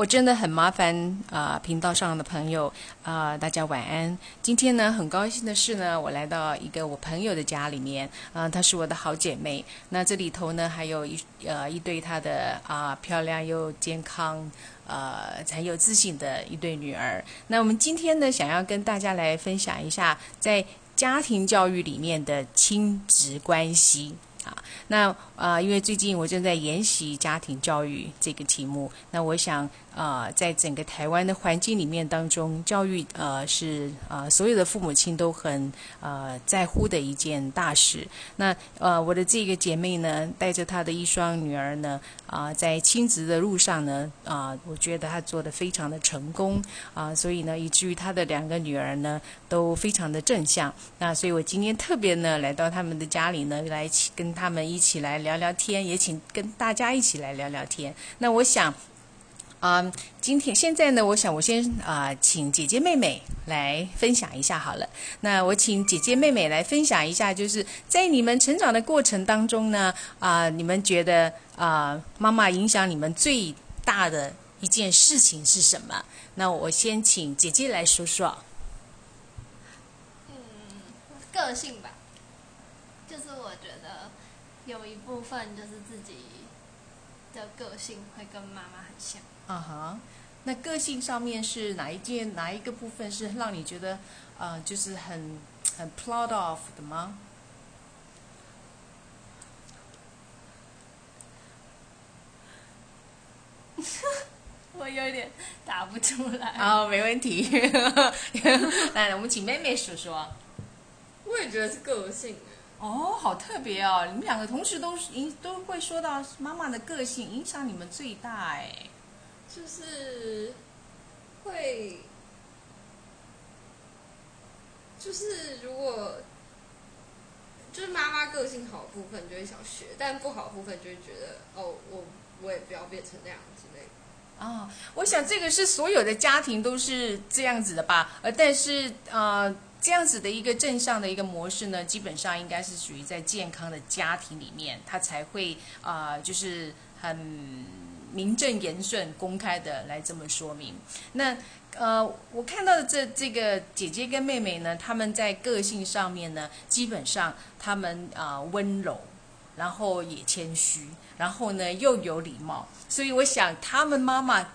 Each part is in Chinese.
我真的很麻烦啊！频道上的朋友啊，大家晚安。今天呢，很高兴的是呢，我来到一个我朋友的家里面，啊，她是我的好姐妹。那这里头呢，还有一呃一对她的啊漂亮又健康，呃很有自信的一对女儿。那我们今天呢，想要跟大家来分享一下在家庭教育里面的亲子关系。啊，那啊，因为最近我正在研习家庭教育这个题目，那我想。啊，在整个台湾的环境里面当中，教育呃是呃所有的父母亲都很呃在乎的一件大事。那呃我的这个姐妹呢，带着她的一双女儿呢，啊在亲子的路上呢，啊我觉得她做的非常的成功啊，所以呢以至于她的两个女儿呢都非常的正向。那所以我今天特别呢来到他们的家里呢，来一起跟他们一起来聊聊天，也请跟大家一起来聊聊天。那我想。啊，今天现在呢，我想我先啊，请姐姐妹妹来分享一下好了。那我请姐姐妹妹来分享一下，就是在你们成长的过程当中呢，啊，你们觉得啊，妈妈影响你们最大的一件事情是什么？那我先请姐姐来说说。嗯，个性吧，就是我觉得有一部分就是自己的个性会跟妈妈很像。啊哈，那个性上面是哪一件哪一个部分是让你觉得，呃，就是很很 proud of 的吗？我有点答不出来。哦，没问题。来，我们请妹妹说说。我也觉得是个性。哦，好特别哦！你们两个同时都影都会说到妈妈的个性影响你们最大哎。就是会，就是如果就是妈妈个性好部分就会想学，但不好部分就会觉得哦，我我也不要变成那样之类的。啊，我想这个是所有的家庭都是这样子的吧？呃，但是呃，这样子的一个正向的一个模式呢，基本上应该是属于在健康的家庭里面，他才会啊，就是很。名正言顺、公开的来这么说明。那呃，我看到的这这个姐姐跟妹妹呢，他们在个性上面呢，基本上他们啊温柔，然后也谦虚，然后呢又有礼貌。所以我想，他们妈妈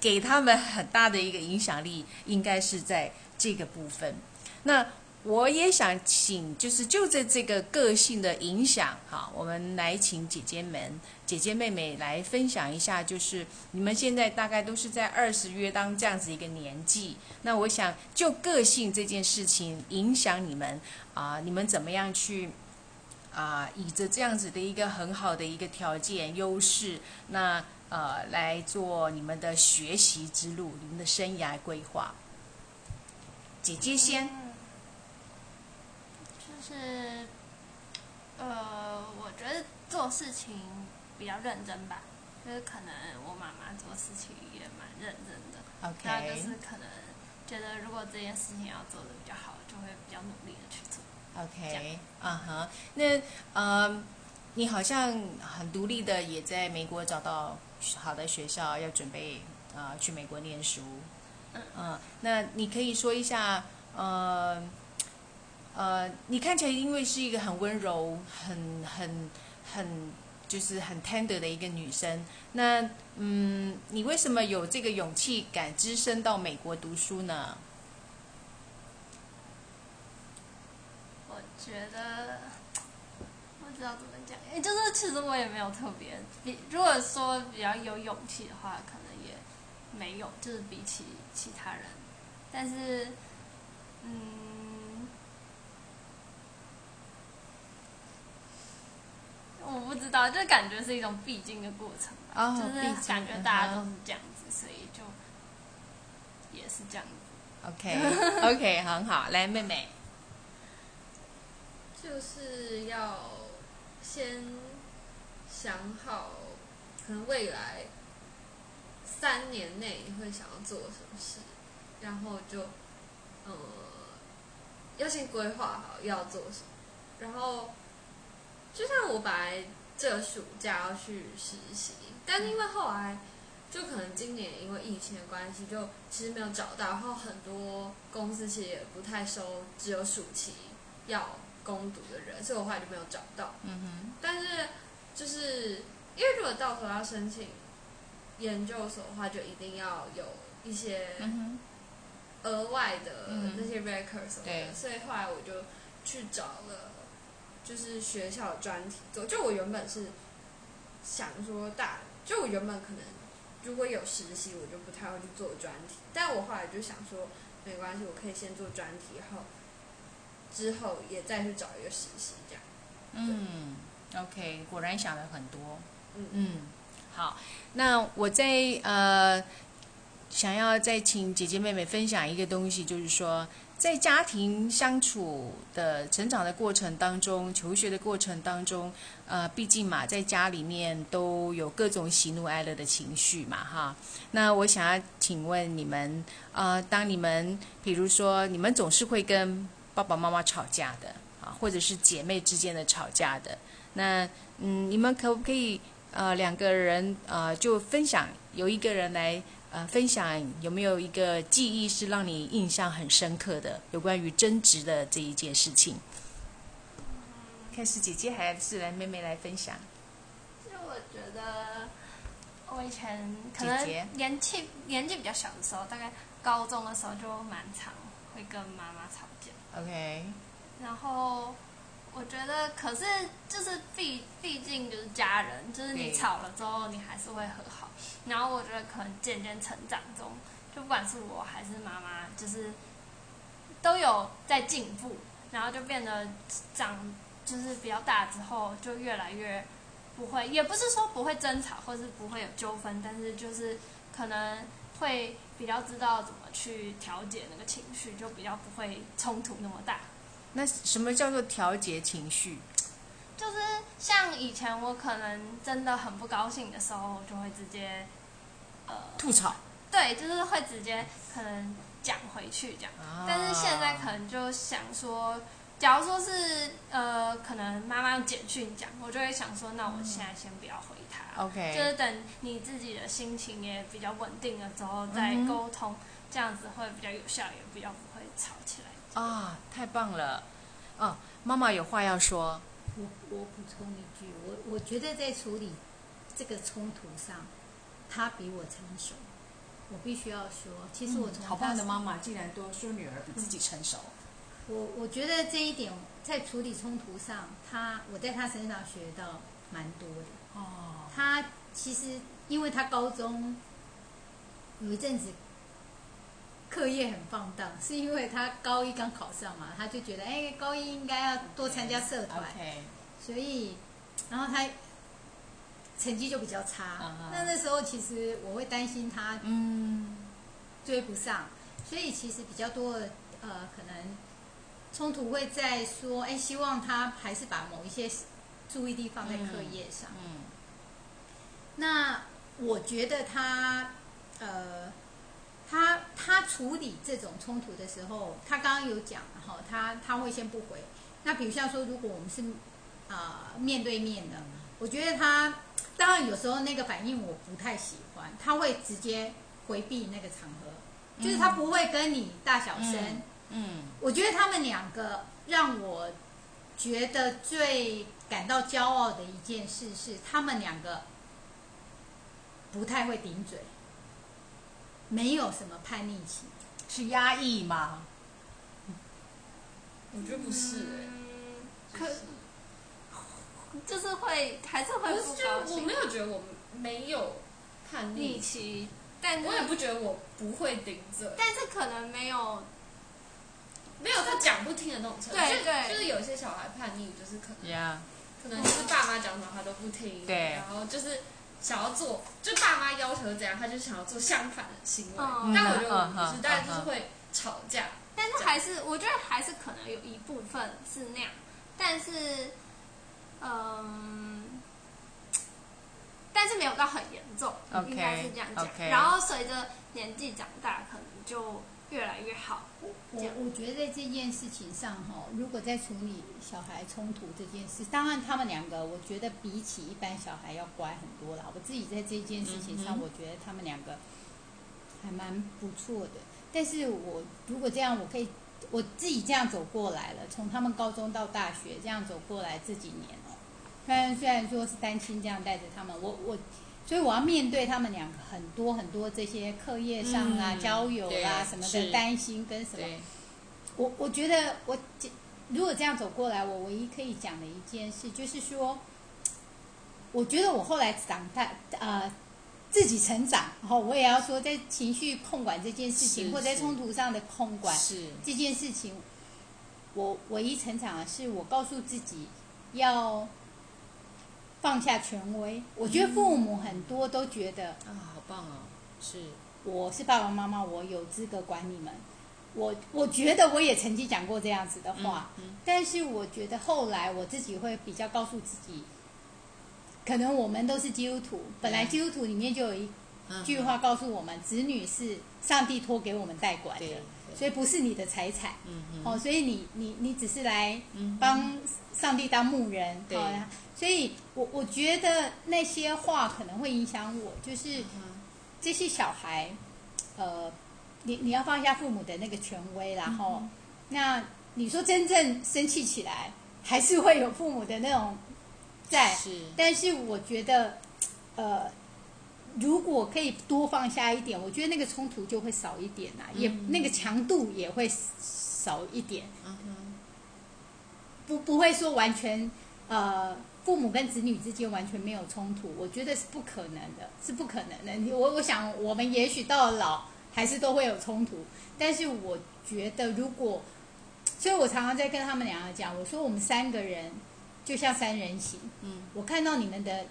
给他们很大的一个影响力，应该是在这个部分。那。我也想请，就是就着这个个性的影响，哈，我们来请姐姐们、姐姐妹妹来分享一下，就是你们现在大概都是在二十约当这样子一个年纪，那我想就个性这件事情影响你们啊，你们怎么样去啊，以着这样子的一个很好的一个条件优势，那呃来做你们的学习之路，你们的生涯规划。姐姐先。是，呃，我觉得做事情比较认真吧，就是可能我妈妈做事情也蛮认真的，OK，那就是可能觉得如果这件事情要做的比较好，就会比较努力的去做，OK，啊哈，那呃，你好像很独立的，也在美国找到好的学校，要准备啊去美国念书，嗯，那你可以说一下，呃。呃，你看起来因为是一个很温柔、很很很就是很 tender 的一个女生，那嗯，你为什么有这个勇气敢只身到美国读书呢？我觉得不知道怎么讲，哎，就是其实我也没有特别比，如果说比较有勇气的话，可能也没有，就是比起其他人，但是嗯。我不知道，就感觉是一种必经的过程吧，就是感觉大家都是这样子，所以就也是这样子。OK，OK，很好，来妹妹，就是要先想好，可能未来三年内你会想要做什么事，然后就呃要先规划好要做什么，然后。就像我本来这暑假要去实习，但因为后来就可能今年因为疫情的关系，就其实没有找到，然后很多公司其实也不太收只有暑期要攻读的人，所以我后来就没有找到。嗯哼，但是就是因为如果到时候要申请研究所的话，就一定要有一些嗯额外的嗯那些 record 什么对。的，所以后来我就去找了就是学校的专题做。就我原本是想说大，就我原本可能如果有实习，我就不太会去做专题，但我后来就想说没关系，我可以先做专题，然后之后也再去找一个实习这样。嗯，OK，果然想了很多。嗯嗯，好，那我在呃想要再请姐姐妹妹分享一个东西，就是说在家庭相处的成长的过程当中，求学的过程当中，呃，毕竟嘛，在家里面都有各种喜怒哀乐的情绪嘛，哈。那我想要请问你们，呃，当你们比如说你们总是会跟爸爸妈妈吵架的啊，或者是姐妹之间的吵架的，那嗯，你们可不可以呃两个人呃就分享，由一个人来呃分享有没有一个记忆是让你印象很深刻的，有关于争执的这一件事情？看是姐姐还是来妹妹来分享？就我觉得，我以前可能姐姐年纪年纪比较小的时候，大概高中的时候就蛮常会跟妈妈吵架。OK，然后我觉得，可是就是毕毕竟就是家人，就是你吵了之后，你还是会和好。然后我觉得可能渐渐成长中，就不管是我还是妈妈，就是都有在进步，然后就变得长就是比较大之后，就越来越不会，也不是说不会争吵，或是不会有纠纷，但是就是可能会比较知道怎么去调节那个情绪，就比较不会冲突那么大。那什么叫做调节情绪？就是像以前我可能真的很不高兴的时候，我就会直接，呃，吐槽。对，就是会直接可能讲回去这样。啊但是现在可能就想说，假如说是呃，可能妈妈用简讯讲，我就会想说，那我现在先不要回她，OK，就是等你自己的心情也比较稳定了之后再沟通，这样子会比较有效，也比较不会吵起来。啊，太棒了！哦，妈妈有话要说。我我补充一句，我我觉得在处理这个冲突上，他比我成熟。我必须要说，其实我从嗯好他棒的妈妈，竟然都说女儿比自己成熟。我我觉得这一点在处理冲突上，他我在他身上学到蛮多的。哦，他其实因为他高中有一阵子课业很放荡，是因为他高一刚考上嘛，他就觉得哎，高一应该要多参加社团。所以然后他成绩就比较差。那那时候其实我会担心他嗯，追不上，所以其实比较多的呃可能冲突会在说，哎，希望他还是把某一些注意力放在课业上。嗯。那我觉得他，呃，他他处理这种冲突的时候，他刚刚有讲哈，他他会先不回。那比如像说，如果我们是啊、呃面对面的，我觉得他当然有时候那个反应我不太喜欢，他会直接回避那个场合，就是他不会跟你大小声。嗯我觉得他们两个让我觉得最感到骄傲的一件事是，他们两个不太会顶嘴，没有什么叛逆期。是压抑吗？我觉得不是可就是会还是会不是，就不高兴我没。有觉得我没有叛逆逆，期，但我也不觉得我不会顶嘴，但是可能没有没有他讲不听的那种程度。就对对就是有些小孩叛逆，就是可能呀，可能就是爸妈讲什么他都不听，对然后就是想要做，就爸妈要求怎样，他就想要做相反的行为。嗯但我觉得我不嗯是，但就是会吵架。但是还是我觉得还是可能有一部分是那样，但是，嗯，但是没有到很严重应该是这样讲。然后随着年纪长大，可能就越来越好。我我觉得在这件事情上哈，如果在处理小孩冲突这件事，当然他们两个，我觉得比起一般小孩要乖很多啦。我自己在这件事情上，我觉得他们两个还蛮不错的。但是我如果这样，我可以我自己这样走过来了，从他们高中到大学这样走过来这几年哦。虽然虽然说是单亲这样带着他们，我我。所以我要面对他们两个很多很多这些课业上啊、交友啦什么的担心跟什么。我我觉得我如果这样走过来，我唯一可以讲的一件事就是说，我觉得我后来长大呃自己成长，然后我也要说，在情绪控管这件事情，或在冲突上的控管这件事情，我唯一成长的是我告诉自己要。放下权威，我觉得父母很多都觉得啊，好棒哦！是，我是爸爸妈妈，我有资格管你们。我我觉得我也曾经讲过这样子的话，但是我觉得后来我自己会比较告诉自己，可能我们都是基督徒，本来基督徒里面就有一句话告诉我们，子女是上帝托给我们代管的，所以不是你的财产。哦，所以你你你只是来帮上帝当牧人，对。所以，我我觉得那些话可能会影响我，就是这些小孩，呃，你你要放下父母的那个权威，然后，那你说真正生气起来，还是会有父母的那种在，是。但是我觉得，呃，如果可以多放下一点，我觉得那个冲突就会少一点啦，也那个强度也会少一点。嗯哼。不不会说完全，呃。父母跟子女之间完全没有冲突，我觉得是不可能的，是不可能的。我我想，我们也许到了老还是都会有冲突，但是我觉得，如果，所以我常常在跟他们两个讲，我说我们三个人就像三人行。嗯，我看到你们的，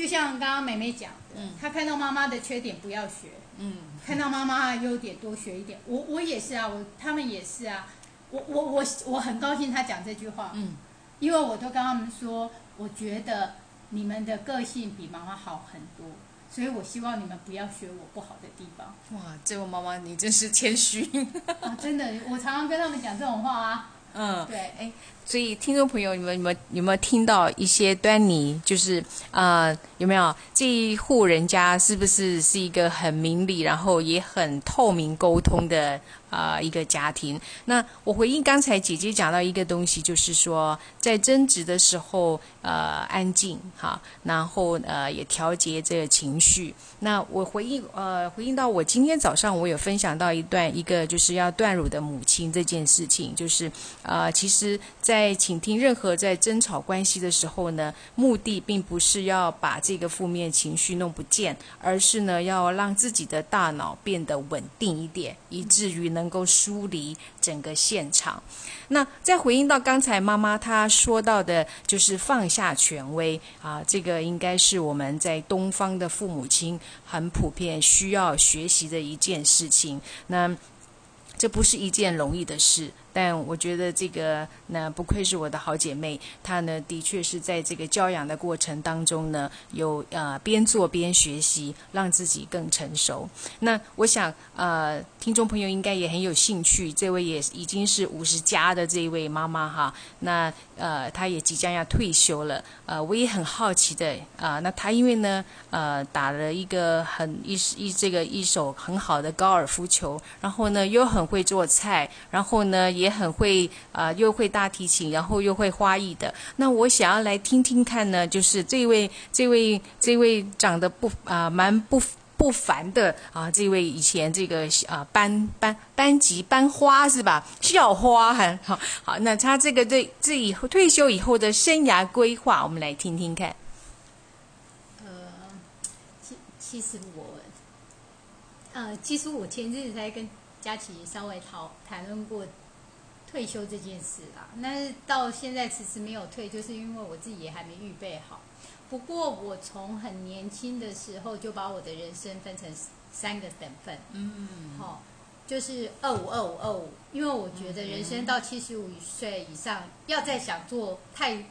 就像刚刚美美讲的，嗯，她看到妈妈的缺点不要学，嗯，看到妈妈的优点多学一点。我我也是啊，我他们也是啊，我我我我很高兴她讲这句话，嗯，因为我都跟他们说。我觉得你们的个性比妈妈好很多，所以我希望你们不要学我不好的地方。哇，这位妈妈你真是谦虚 啊！真的，我常常跟他们讲这种话啊。嗯，对，哎，所以听众朋友，你们有没有有没有听到一些端倪？就是啊，有没有这一户人家是不是是一个很明理，然后也很透明沟通的？啊，一个家庭。那我回应刚才姐姐讲到一个东西，就是说在争执的时候，呃，安静哈，然后呃，也调节这个情绪。那我回应呃，回应到我今天早上我有分享到一段一个就是要断乳的母亲这件事情，就是呃，其实，在倾听任何在争吵关系的时候呢，目的并不是要把这个负面情绪弄不见，而是呢，要让自己的大脑变得稳定一点，以至于呢。能够疏离整个现场。那再回应到刚才妈妈她说到的，就是放下权威啊，这个应该是我们在东方的父母亲很普遍需要学习的一件事情。那这不是一件容易的事。但我觉得这个那不愧是我的好姐妹，她呢的确是在这个教养的过程当中呢，有呃边做边学习，让自己更成熟。那我想呃，听众朋友应该也很有兴趣，这位也已经是五十加的这一位妈妈哈，那呃她也即将要退休了，呃我也很好奇的啊，那她因为呢呃打了一个很一一这个一手很好的高尔夫球，然后呢又很会做菜，然后呢。也很会啊，又会大提琴，然后又会花艺的。那我想要来听听看呢，就是这位、这位、这位长得不啊蛮不不凡的啊，这位以前这个啊班班班级班花是吧？校花很，好好。那他这个对这以后退休以后的生涯规划，我们来听听看。呃，其其实我，呃，其实我前阵子才跟佳琪稍微讨谈论过。退休这件事啦，那到现在迟迟没有退，就是因为我自己也还没预备好。不过我从很年轻的时候就把我的人生分成三个等份，嗯，好，就是二五二五二五，因为我觉得人生到七十五岁以上，要再想做太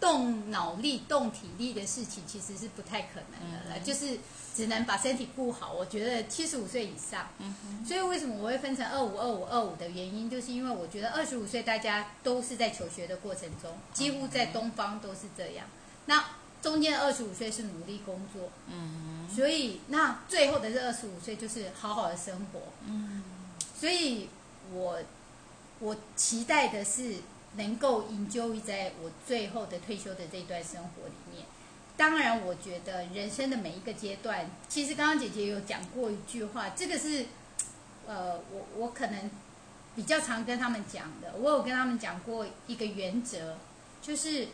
动脑力、动体力的事情，其实是不太可能的了。就是只能把身体顾好。我觉得七十五岁以上，所以为什么我会分成二五、二五、二五的原因，就是因为我觉得二十五岁大家都是在求学的过程中，几乎在东方都是这样。那中间二十五岁是努力工作，嗯所以那最后的这二十五岁就是好好的生活。嗯所以我我期待的是能够 enjoy 在我最后的退休的这段生活里面。当然，我觉得人生的每一个阶段，其实刚刚姐姐有讲过一句话，这个是呃，我我可能比较常跟他们讲的。我有跟他们讲过一个原则，就是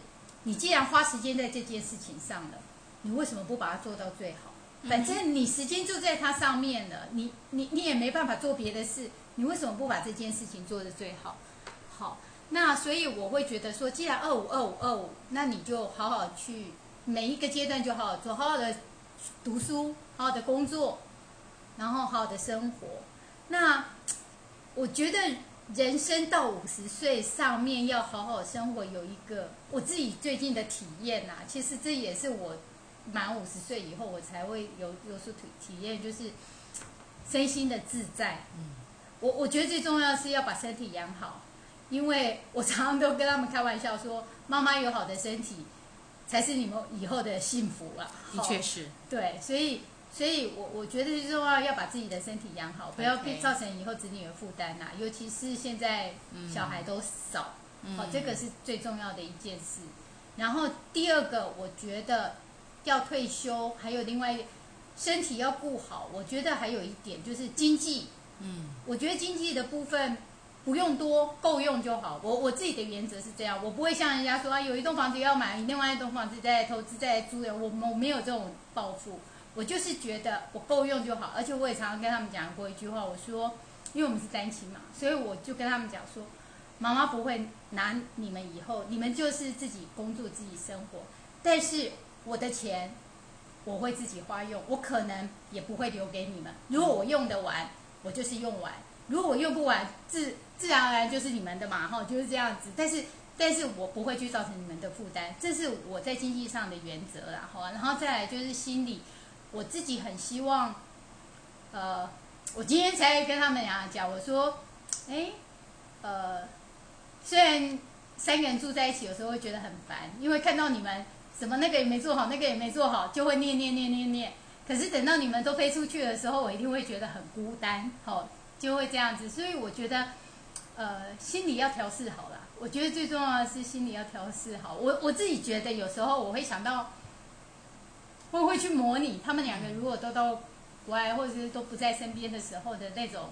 你既然花时间在这件事情上了，你为什么不把它做到最好？反正你时间就在它上面了，你你你也没办法做别的事，你为什么不把这件事情做得最好？好，那所以我会觉得说，既然二五二五二五，那你就好好去每一个阶段就好好做，好好的读书，好好的工作，然后好好的生活。那 我觉得人生到五十岁上面要好好生活，有一个我自己最近的体验呐、其实这也是我满五十岁以后我才会有有所体体验，就是身心的自在。嗯我我觉得最重要是要把身体养好，因为我常常都跟他们开玩笑说，妈妈有好的身体，才是你们以后的幸福啊。的确是，对，所以所以我我觉得就是说要把自己的身体养好，不要 OK 造成以后子女的负担呐。尤其是现在小孩都少，嗯好、这个是最重要的一件事。然后第二个，我觉得要退休，还有另外身体要顾好。我觉得还有一点就是经济，嗯我觉得经济的部分不用多，够用就好。我我自己的原则是这样，我不会像人家说啊，有一栋房子要买，另外一栋房子再投资再租人，我我没有这种抱负。我就是觉得我够用就好，而且我也常常跟他们讲过一句话，我说，因为我们是单亲嘛，所以我就跟他们讲说，妈妈不会拿你们以后，你们就是自己工作自己生活，但是我的钱我会自己花用，我可能也不会留给你们。如果我用得完，我就是用完；如果我用不完，自自然而然就是你们的嘛，哈，就是这样子。但是，但是我不会去造成你们的负担，这是我在经济上的原则啦，哈。然后再来就是心理，我自己很希望，呃，我今天才跟他们俩讲，我说，哎，呃，虽然三个人住在一起，有时候会觉得很烦，因为看到你们什么那个也没做好，那个也没做好，就会念念念念念。可是等到你们都飞出去的时候，我一定会觉得很孤单，好、就会这样子。所以我觉得，呃，心理要调试好啦。我觉得最重要的是心理要调试好。我我自己觉得有时候我会想到，我会去模拟他们两个如果都到国外或者是都不在身边的时候的那种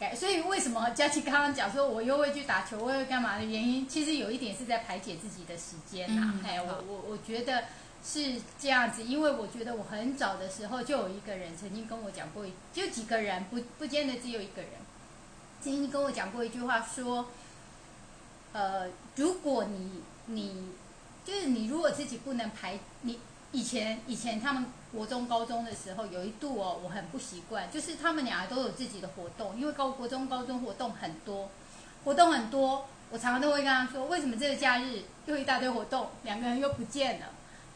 感。所以为什么佳琪刚刚讲说我又会去打球，我又会干嘛的原因，其实有一点是在排解自己的时间呐、嗯哎，我我我觉得。是这样子，因为我觉得我很早的时候就有一个人曾经跟我讲过，就几个人，不不见得只有一个人，曾经跟我讲过一句话说，呃，如果你你就是你如果自己不能排，你以前以前他们国中高中的时候有一度哦，我很不习惯，就是他们俩都有自己的活动，因为高国中高中活动很多，活动很多，我常常都会跟他说，为什么这个假日又一大堆活动，两个人又不见了。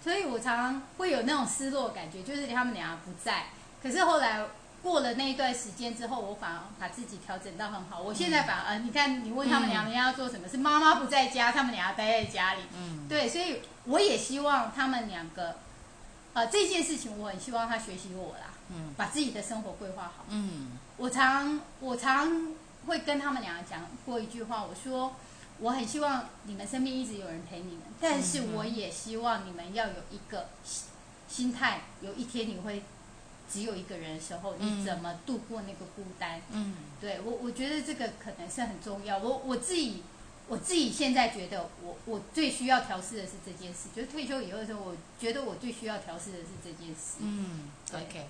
所以我常常会有那种失落感觉，就是他们俩不在。可是后来过了那一段时间之后，我反而把自己调整到很好。我现在反而，你看，你问他们两个人要做什么，是妈妈不在家，他们俩待在家里。嗯对，所以我也希望他们两个，呃，这件事情我很希望他学习我啦，嗯把自己的生活规划好。嗯我常我常会跟他们两个讲过一句话，我说我很希望你们身边一直有人陪你们，但是嗯我也希望你们要有一个心心态，有一天你会只有一个人的时候，嗯你怎么度过那个孤单？嗯对我，我觉得这个可能是很重要。我我自己我自己现在觉得我，我最需要调试的是这件事，就是退休以后的时候，我觉得我最需要调试的是这件事。嗯，OK，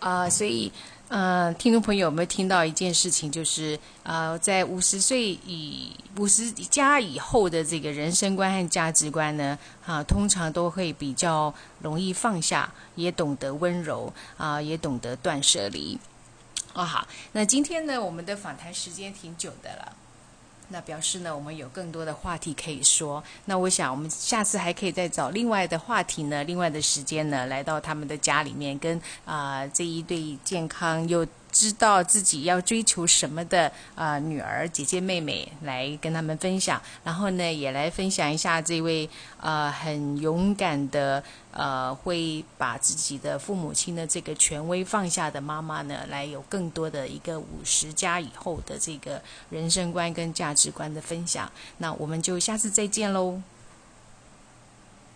啊、所以，呃，听众朋友有没有听到一件事情，就是啊，在五十岁以五十加以后的这个人生观和价值观呢，啊，通常都会比较容易放下，也懂得温柔啊、也懂得断舍离。哦，好，那今天呢，我们的访谈时间挺久的了。那表示呢，我们有更多的话题可以说。那我想，我们下次还可以再找另外的话题呢，另外的时间呢，来到他们的家里面，跟啊、这一对健康又知道自己要追求什么的啊、女儿、姐姐、妹妹来跟他们分享，然后呢，也来分享一下这位呃很勇敢的呃会把自己的父母亲的这个权威放下的妈妈呢，来有更多的一个五十加以后的这个人生观跟价值观的分享。那我们就下次再见喽。